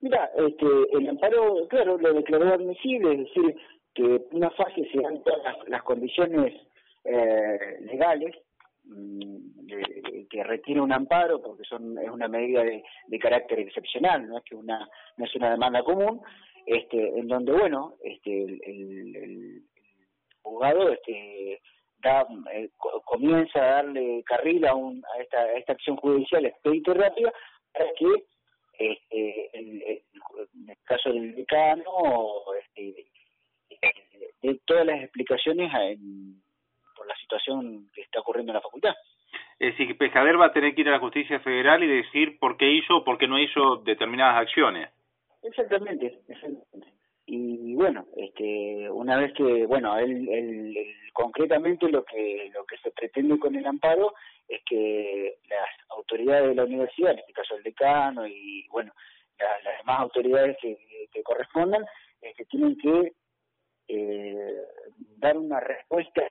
Mira, este, el amparo, claro, lo declaró admisible, es decir, que una fase se dan todas las, condiciones eh, legales mm, que requiere un amparo porque son es una medida de, carácter excepcional no es que una no es una demanda común este en donde bueno este el, el, juzgado este da eh, comienza a darle carril a, un, a esta acción judicial expedita y rápida para que este, en, el caso del decano, este, de todas las explicaciones por la situación que está ocurriendo en la facultad. Es decir, que Pescader va a tener que ir a la justicia federal y decir por qué hizo o por qué no hizo determinadas acciones. Exactamente, exactamente. Y bueno, este, una vez que, bueno, él, él, concretamente lo que lo que se pretende con el amparo es que las autoridades de la universidad, en este caso el decano y bueno, las demás autoridades que, que correspondan, este, tienen que eh, dar una respuesta,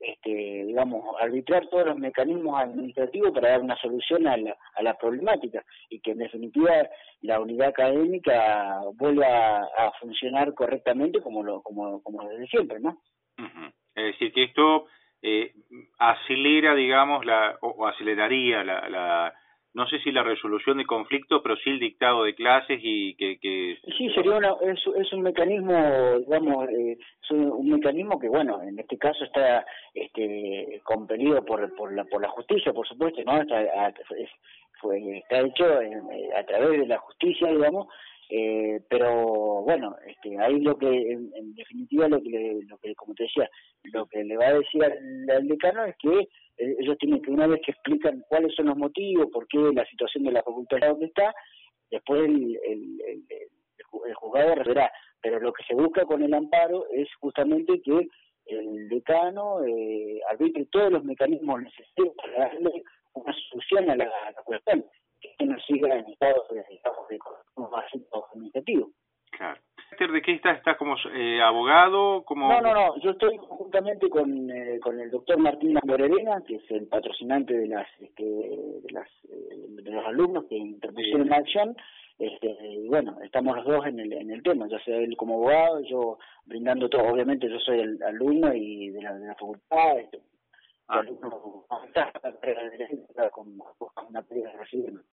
este, digamos, arbitrar todos los mecanismos administrativos para dar una solución a la, a la problemática y que en definitiva la unidad académica vuelva a, funcionar correctamente como lo como, como desde siempre, ¿no? Es decir, que esto eh, acelera, digamos, la, o, aceleraría la, la, no sé si la resolución de conflicto, pero sí el dictado de clases y que... que... Sí, sería una, es, es un mecanismo, digamos, eh, es un, mecanismo que, bueno, en este caso está este, compelido por, por, la, por la justicia, por supuesto, ¿no? Está, fue, está hecho a través de la justicia, digamos, eh, pero bueno, este, ahí lo que, en, definitiva, lo que, lo que, como te decía, lo que le va a decir al, decano es que eh, ellos tienen que, una vez que explican cuáles son los motivos, por qué la situación de la facultad está donde está, después el, el, el, el juzgado verá. Pero lo que se busca con el amparo es justamente que el decano eh, arbitre todos los mecanismos necesarios para darle una solución a la cuestión que no siga en estado de, administrativo. Claro. ¿De qué está? ¿Estás como eh, abogado? Como... No, no, no. Yo estoy juntamente con, eh, con el doctor Martín Morelena, que es el patrocinante de las este, de, las, eh, de los alumnos que interpusieron la acción. Este, y bueno, estamos los dos en el, en el tema, ya sea él como abogado, yo brindando todo. Obviamente yo soy el alumno y de la, de la facultad, este, ah. alumno con una